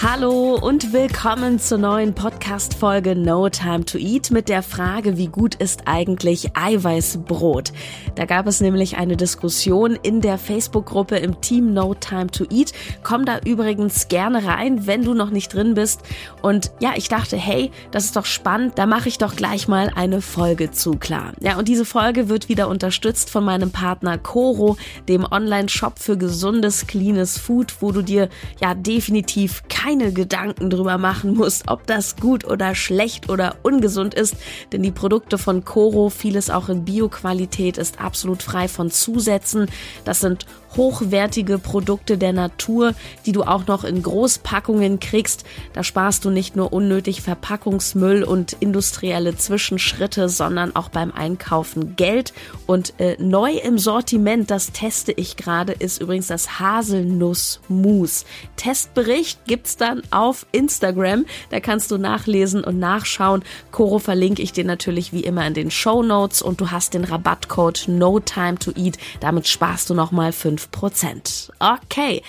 Hallo und willkommen zur neuen Podcast-Folge No Time to Eat mit der Frage, wie gut ist eigentlich Eiweißbrot? Da gab es nämlich eine Diskussion in der Facebook-Gruppe im Team No Time to Eat. Komm da übrigens gerne rein, wenn du noch nicht drin bist. Und ja, ich dachte, hey, das ist doch spannend, da mache ich doch gleich mal eine Folge zu klar. Ja, und diese Folge wird wieder unterstützt von meinem Partner Coro, dem Online-Shop für gesundes, cleanes Food, wo du dir ja definitiv kein keine Gedanken drüber machen musst, ob das gut oder schlecht oder ungesund ist, denn die Produkte von Coro, vieles auch in Bioqualität, ist absolut frei von Zusätzen. Das sind hochwertige Produkte der Natur, die du auch noch in Großpackungen kriegst. Da sparst du nicht nur unnötig Verpackungsmüll und industrielle Zwischenschritte, sondern auch beim Einkaufen Geld. Und äh, neu im Sortiment, das teste ich gerade, ist übrigens das Haselnussmus. Testbericht gibt's dann auf Instagram. Da kannst du nachlesen und nachschauen. Coro verlinke ich dir natürlich wie immer in den Show Notes und du hast den Rabattcode No Time to Eat. Damit sparst du nochmal 5 Prozent. Okay.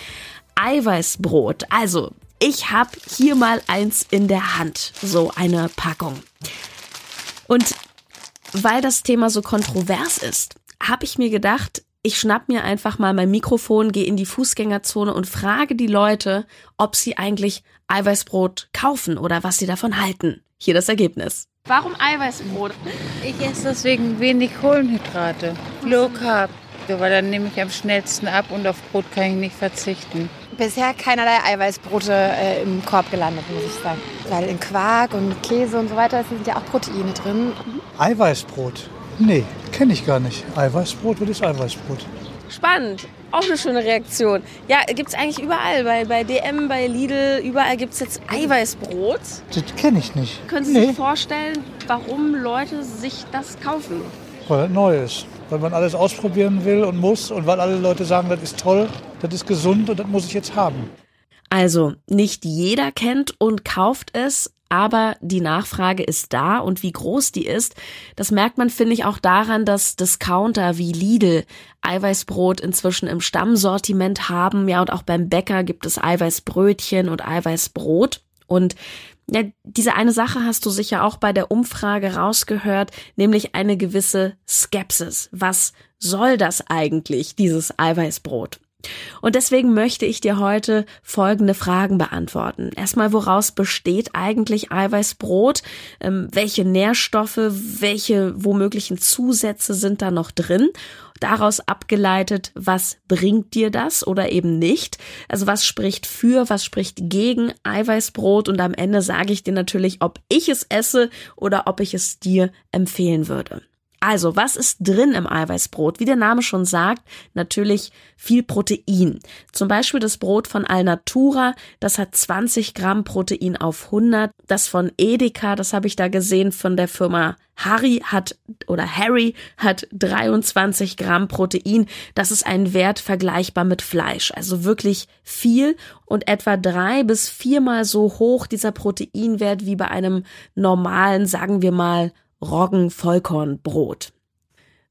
Eiweißbrot. Also, ich habe hier mal eins in der Hand. So eine Packung. Und weil das Thema so kontrovers ist, habe ich mir gedacht, ich schnapp mir einfach mal mein Mikrofon, gehe in die Fußgängerzone und frage die Leute, ob sie eigentlich Eiweißbrot kaufen oder was sie davon halten. Hier das Ergebnis. Warum Eiweißbrot? Ich esse deswegen wenig Kohlenhydrate. Low Carb weil dann nehme ich am schnellsten ab und auf Brot kann ich nicht verzichten. Bisher keinerlei Eiweißbrote äh, im Korb gelandet, muss ich sagen. Weil in Quark und Käse und so weiter sind ja auch Proteine drin. Eiweißbrot? Nee, kenne ich gar nicht. Eiweißbrot, was ist Eiweißbrot? Spannend. Auch eine schöne Reaktion. Ja, gibt es eigentlich überall. Bei, bei DM, bei Lidl, überall gibt es jetzt Eiweißbrot. Das kenne ich nicht. Können Sie nee. sich vorstellen, warum Leute sich das kaufen? Weil das neu ist weil man alles ausprobieren will und muss und weil alle Leute sagen, das ist toll, das ist gesund und das muss ich jetzt haben. Also, nicht jeder kennt und kauft es, aber die Nachfrage ist da und wie groß die ist, das merkt man, finde ich, auch daran, dass Discounter wie Lidl Eiweißbrot inzwischen im Stammsortiment haben. Ja, und auch beim Bäcker gibt es Eiweißbrötchen und Eiweißbrot. Und ja, diese eine Sache hast du sicher auch bei der Umfrage rausgehört, nämlich eine gewisse Skepsis. Was soll das eigentlich, dieses Eiweißbrot? Und deswegen möchte ich dir heute folgende Fragen beantworten. Erstmal, woraus besteht eigentlich Eiweißbrot? Ähm, welche Nährstoffe, welche womöglichen Zusätze sind da noch drin? Daraus abgeleitet, was bringt dir das oder eben nicht. Also was spricht für, was spricht gegen Eiweißbrot und am Ende sage ich dir natürlich, ob ich es esse oder ob ich es dir empfehlen würde. Also, was ist drin im Eiweißbrot? Wie der Name schon sagt, natürlich viel Protein. Zum Beispiel das Brot von Alnatura, das hat 20 Gramm Protein auf 100. Das von Edeka, das habe ich da gesehen, von der Firma Harry hat oder Harry hat 23 Gramm Protein. Das ist ein Wert vergleichbar mit Fleisch. Also wirklich viel und etwa drei bis viermal so hoch dieser Proteinwert wie bei einem normalen, sagen wir mal, Roggen-Vollkornbrot.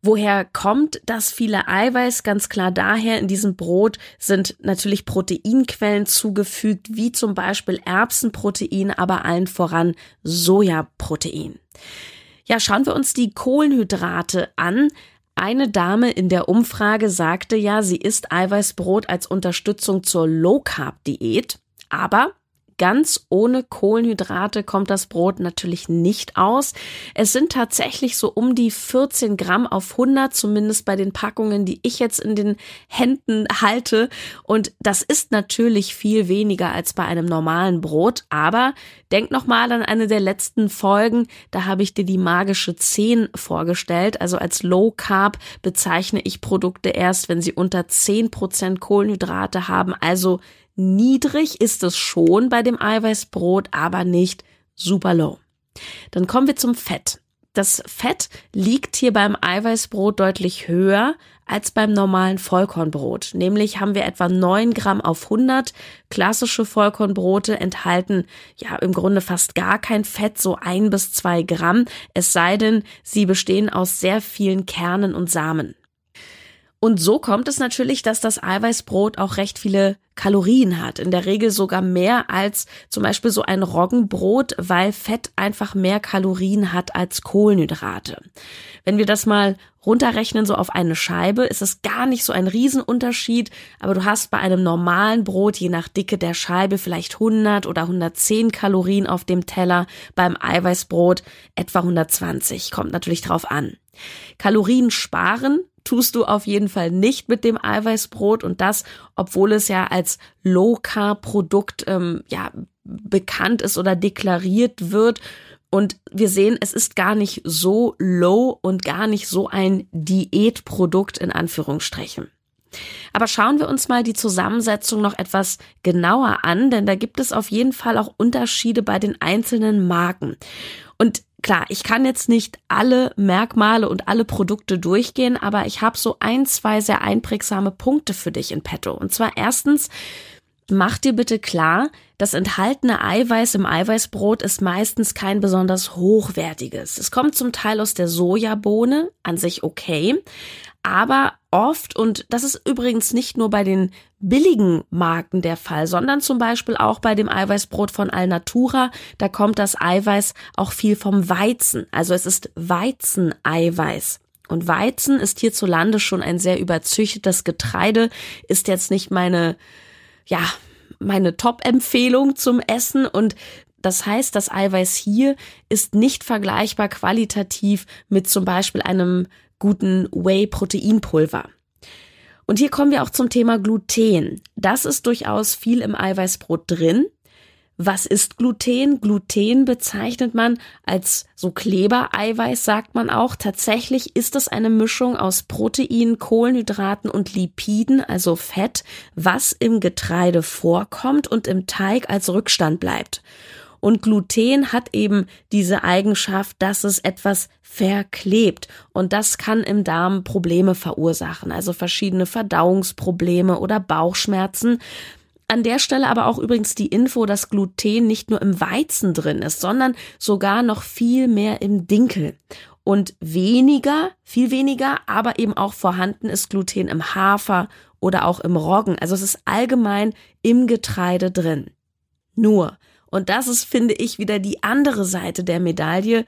Woher kommt das viele Eiweiß? Ganz klar daher, in diesem Brot sind natürlich Proteinquellen zugefügt, wie zum Beispiel Erbsenprotein, aber allen voran Sojaprotein. Ja, schauen wir uns die Kohlenhydrate an. Eine Dame in der Umfrage sagte ja, sie isst Eiweißbrot als Unterstützung zur Low Carb Diät. Aber Ganz ohne Kohlenhydrate kommt das Brot natürlich nicht aus. Es sind tatsächlich so um die 14 Gramm auf 100, zumindest bei den Packungen, die ich jetzt in den Händen halte. Und das ist natürlich viel weniger als bei einem normalen Brot. Aber denk nochmal an eine der letzten Folgen. Da habe ich dir die magische 10 vorgestellt. Also als Low Carb bezeichne ich Produkte erst, wenn sie unter 10 Prozent Kohlenhydrate haben. Also Niedrig ist es schon bei dem Eiweißbrot, aber nicht super low. Dann kommen wir zum Fett. Das Fett liegt hier beim Eiweißbrot deutlich höher als beim normalen Vollkornbrot. Nämlich haben wir etwa 9 Gramm auf 100. Klassische Vollkornbrote enthalten ja im Grunde fast gar kein Fett, so ein bis zwei Gramm. Es sei denn, sie bestehen aus sehr vielen Kernen und Samen. Und so kommt es natürlich, dass das Eiweißbrot auch recht viele Kalorien hat. In der Regel sogar mehr als zum Beispiel so ein Roggenbrot, weil Fett einfach mehr Kalorien hat als Kohlenhydrate. Wenn wir das mal runterrechnen, so auf eine Scheibe, ist es gar nicht so ein Riesenunterschied, aber du hast bei einem normalen Brot, je nach Dicke der Scheibe, vielleicht 100 oder 110 Kalorien auf dem Teller, beim Eiweißbrot etwa 120, kommt natürlich drauf an. Kalorien sparen tust du auf jeden Fall nicht mit dem Eiweißbrot und das, obwohl es ja als Low Carb Produkt ähm, ja bekannt ist oder deklariert wird. Und wir sehen, es ist gar nicht so low und gar nicht so ein Diätprodukt in Anführungsstrichen. Aber schauen wir uns mal die Zusammensetzung noch etwas genauer an, denn da gibt es auf jeden Fall auch Unterschiede bei den einzelnen Marken. Und klar, ich kann jetzt nicht alle Merkmale und alle Produkte durchgehen, aber ich habe so ein, zwei sehr einprägsame Punkte für dich in petto. Und zwar erstens, mach dir bitte klar, das enthaltene Eiweiß im Eiweißbrot ist meistens kein besonders hochwertiges. Es kommt zum Teil aus der Sojabohne, an sich okay, aber oft, und das ist übrigens nicht nur bei den billigen Marken der Fall, sondern zum Beispiel auch bei dem Eiweißbrot von Alnatura, da kommt das Eiweiß auch viel vom Weizen. Also es ist Weizeneiweiß. Und Weizen ist hierzulande schon ein sehr überzüchtetes Getreide, ist jetzt nicht meine, ja, meine Top-Empfehlung zum Essen und das heißt, das Eiweiß hier ist nicht vergleichbar qualitativ mit zum Beispiel einem guten Whey-Proteinpulver. Und hier kommen wir auch zum Thema Gluten. Das ist durchaus viel im Eiweißbrot drin. Was ist Gluten? Gluten bezeichnet man als so Klebereiweiß, sagt man auch. Tatsächlich ist es eine Mischung aus Protein, Kohlenhydraten und Lipiden, also Fett, was im Getreide vorkommt und im Teig als Rückstand bleibt. Und Gluten hat eben diese Eigenschaft, dass es etwas verklebt. Und das kann im Darm Probleme verursachen, also verschiedene Verdauungsprobleme oder Bauchschmerzen. An der Stelle aber auch übrigens die Info, dass Gluten nicht nur im Weizen drin ist, sondern sogar noch viel mehr im Dinkel. Und weniger, viel weniger, aber eben auch vorhanden ist Gluten im Hafer oder auch im Roggen. Also es ist allgemein im Getreide drin. Nur, und das ist, finde ich, wieder die andere Seite der Medaille.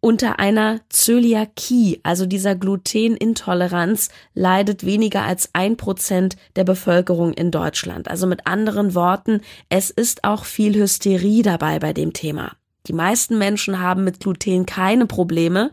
Unter einer Zöliakie, also dieser Glutenintoleranz, leidet weniger als ein Prozent der Bevölkerung in Deutschland. Also mit anderen Worten, es ist auch viel Hysterie dabei bei dem Thema. Die meisten Menschen haben mit Gluten keine Probleme.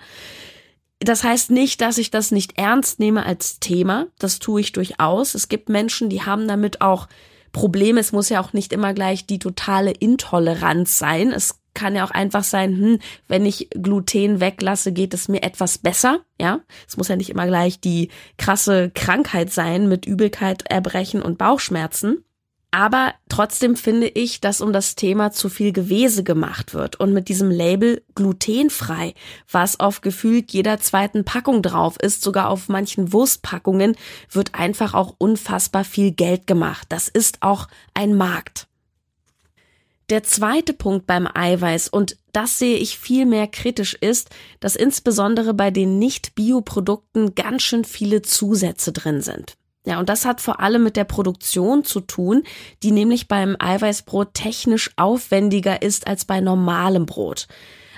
Das heißt nicht, dass ich das nicht ernst nehme als Thema. Das tue ich durchaus. Es gibt Menschen, die haben damit auch Problem. Es muss ja auch nicht immer gleich die totale Intoleranz sein. Es kann ja auch einfach sein, hm, wenn ich Gluten weglasse, geht es mir etwas besser. Ja, es muss ja nicht immer gleich die krasse Krankheit sein mit Übelkeit, Erbrechen und Bauchschmerzen. Aber trotzdem finde ich, dass um das Thema zu viel Gewese gemacht wird. Und mit diesem Label glutenfrei, was auf gefühlt jeder zweiten Packung drauf ist, sogar auf manchen Wurstpackungen, wird einfach auch unfassbar viel Geld gemacht. Das ist auch ein Markt. Der zweite Punkt beim Eiweiß, und das sehe ich viel mehr kritisch, ist, dass insbesondere bei den Nicht-Bioprodukten ganz schön viele Zusätze drin sind. Ja, und das hat vor allem mit der Produktion zu tun, die nämlich beim Eiweißbrot technisch aufwendiger ist als bei normalem Brot.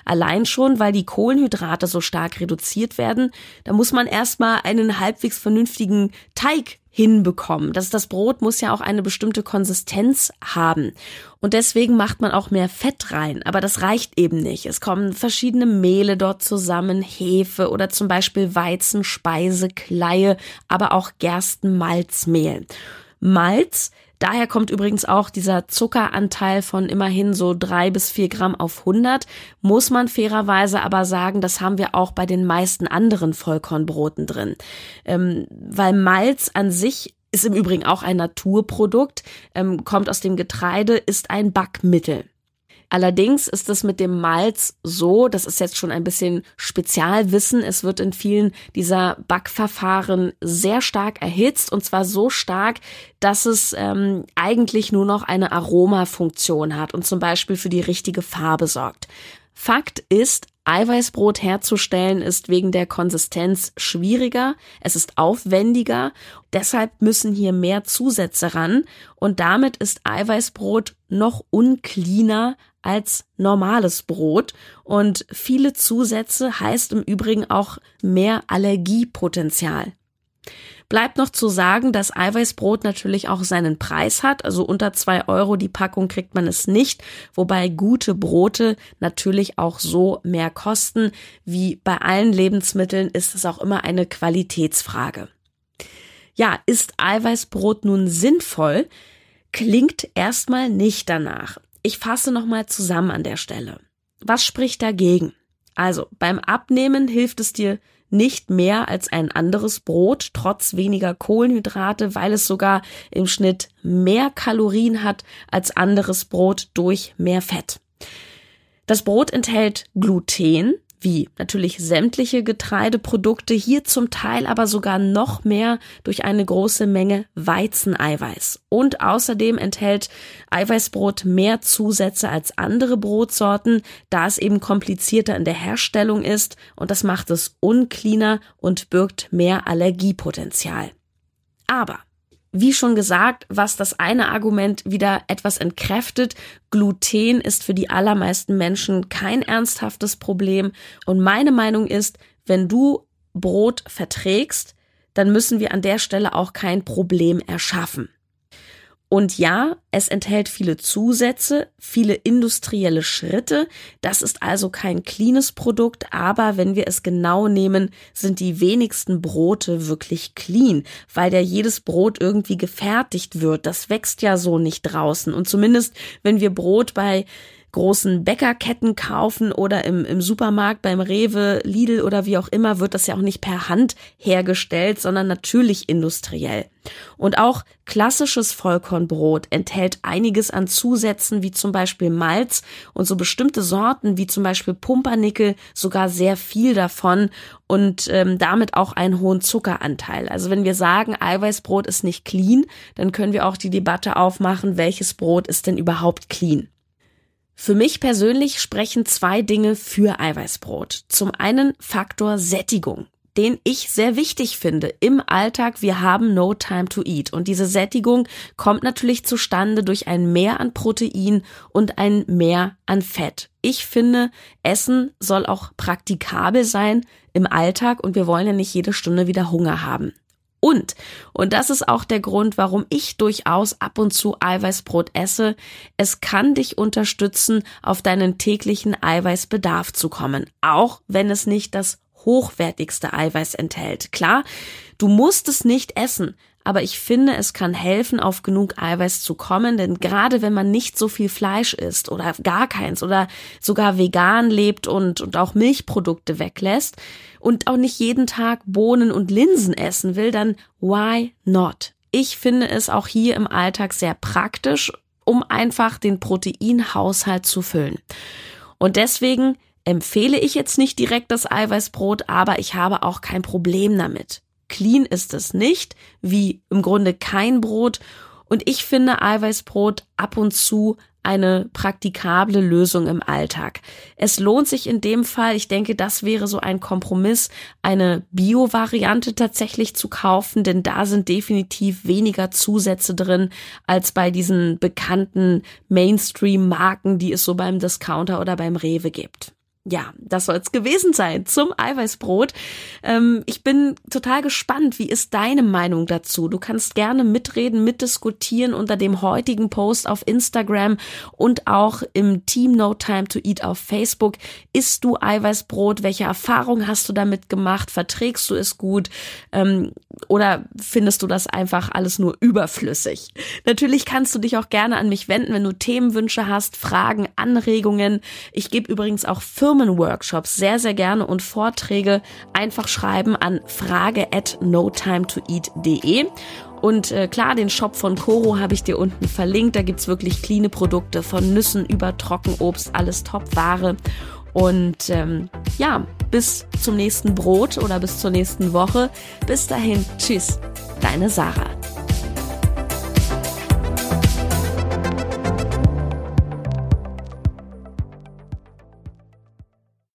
Allein schon, weil die Kohlenhydrate so stark reduziert werden, da muss man erstmal einen halbwegs vernünftigen Teig hinbekommen. Das, das Brot muss ja auch eine bestimmte Konsistenz haben. Und deswegen macht man auch mehr Fett rein. Aber das reicht eben nicht. Es kommen verschiedene Mehle dort zusammen, Hefe oder zum Beispiel Weizen, Speise, Kleie, aber auch Gerstenmalzmehl. Malz Daher kommt übrigens auch dieser Zuckeranteil von immerhin so drei bis vier Gramm auf 100. Muss man fairerweise aber sagen, das haben wir auch bei den meisten anderen Vollkornbroten drin. Ähm, weil Malz an sich ist im Übrigen auch ein Naturprodukt, ähm, kommt aus dem Getreide, ist ein Backmittel. Allerdings ist es mit dem Malz so, das ist jetzt schon ein bisschen Spezialwissen, es wird in vielen dieser Backverfahren sehr stark erhitzt und zwar so stark, dass es ähm, eigentlich nur noch eine Aromafunktion hat und zum Beispiel für die richtige Farbe sorgt. Fakt ist, Eiweißbrot herzustellen ist wegen der Konsistenz schwieriger, es ist aufwendiger, deshalb müssen hier mehr Zusätze ran und damit ist Eiweißbrot noch uncleaner als normales Brot und viele Zusätze heißt im Übrigen auch mehr Allergiepotenzial. Bleibt noch zu sagen, dass Eiweißbrot natürlich auch seinen Preis hat. Also unter zwei Euro die Packung kriegt man es nicht, wobei gute Brote natürlich auch so mehr kosten. Wie bei allen Lebensmitteln ist es auch immer eine Qualitätsfrage. Ja, ist Eiweißbrot nun sinnvoll? Klingt erstmal nicht danach. Ich fasse nochmal zusammen an der Stelle. Was spricht dagegen? Also beim Abnehmen hilft es dir nicht mehr als ein anderes Brot, trotz weniger Kohlenhydrate, weil es sogar im Schnitt mehr Kalorien hat als anderes Brot durch mehr Fett. Das Brot enthält Gluten, wie natürlich sämtliche Getreideprodukte, hier zum Teil aber sogar noch mehr durch eine große Menge Weizeneiweiß. Und außerdem enthält Eiweißbrot mehr Zusätze als andere Brotsorten, da es eben komplizierter in der Herstellung ist und das macht es uncleaner und birgt mehr Allergiepotenzial. Aber wie schon gesagt, was das eine Argument wieder etwas entkräftet, Gluten ist für die allermeisten Menschen kein ernsthaftes Problem. Und meine Meinung ist, wenn du Brot verträgst, dann müssen wir an der Stelle auch kein Problem erschaffen. Und ja, es enthält viele Zusätze, viele industrielle Schritte. Das ist also kein cleanes Produkt, aber wenn wir es genau nehmen, sind die wenigsten Brote wirklich clean, weil ja jedes Brot irgendwie gefertigt wird. Das wächst ja so nicht draußen. Und zumindest, wenn wir Brot bei großen Bäckerketten kaufen oder im, im Supermarkt beim Rewe, Lidl oder wie auch immer, wird das ja auch nicht per Hand hergestellt, sondern natürlich industriell. Und auch klassisches Vollkornbrot enthält einiges an Zusätzen, wie zum Beispiel Malz und so bestimmte Sorten, wie zum Beispiel Pumpernickel, sogar sehr viel davon und ähm, damit auch einen hohen Zuckeranteil. Also wenn wir sagen, Eiweißbrot ist nicht clean, dann können wir auch die Debatte aufmachen, welches Brot ist denn überhaupt clean. Für mich persönlich sprechen zwei Dinge für Eiweißbrot. Zum einen Faktor Sättigung den ich sehr wichtig finde im Alltag. Wir haben no time to eat. Und diese Sättigung kommt natürlich zustande durch ein Mehr an Protein und ein Mehr an Fett. Ich finde, Essen soll auch praktikabel sein im Alltag und wir wollen ja nicht jede Stunde wieder Hunger haben. Und, und das ist auch der Grund, warum ich durchaus ab und zu Eiweißbrot esse, es kann dich unterstützen, auf deinen täglichen Eiweißbedarf zu kommen, auch wenn es nicht das hochwertigste Eiweiß enthält. Klar, du musst es nicht essen, aber ich finde, es kann helfen, auf genug Eiweiß zu kommen, denn gerade wenn man nicht so viel Fleisch isst oder gar keins oder sogar vegan lebt und, und auch Milchprodukte weglässt und auch nicht jeden Tag Bohnen und Linsen essen will, dann why not? Ich finde es auch hier im Alltag sehr praktisch, um einfach den Proteinhaushalt zu füllen. Und deswegen empfehle ich jetzt nicht direkt das Eiweißbrot, aber ich habe auch kein Problem damit. Clean ist es nicht, wie im Grunde kein Brot. Und ich finde Eiweißbrot ab und zu eine praktikable Lösung im Alltag. Es lohnt sich in dem Fall, ich denke, das wäre so ein Kompromiss, eine Bio-Variante tatsächlich zu kaufen, denn da sind definitiv weniger Zusätze drin als bei diesen bekannten Mainstream-Marken, die es so beim Discounter oder beim Rewe gibt ja, das soll es gewesen sein zum Eiweißbrot. Ähm, ich bin total gespannt. Wie ist deine Meinung dazu? Du kannst gerne mitreden, mitdiskutieren unter dem heutigen Post auf Instagram und auch im Team No Time to Eat auf Facebook. Isst du Eiweißbrot? Welche Erfahrung hast du damit gemacht? Verträgst du es gut? Ähm, oder findest du das einfach alles nur überflüssig? Natürlich kannst du dich auch gerne an mich wenden, wenn du Themenwünsche hast, Fragen, Anregungen. Ich gebe übrigens auch Firmenworkshops sehr, sehr gerne und Vorträge einfach schreiben an frage at notimetoeat.de. Und äh, klar, den Shop von Coro habe ich dir unten verlinkt. Da gibt's wirklich cleane Produkte von Nüssen über Trockenobst, alles Top-Ware. Und ähm, ja, bis zum nächsten Brot oder bis zur nächsten Woche. Bis dahin, tschüss, deine Sarah.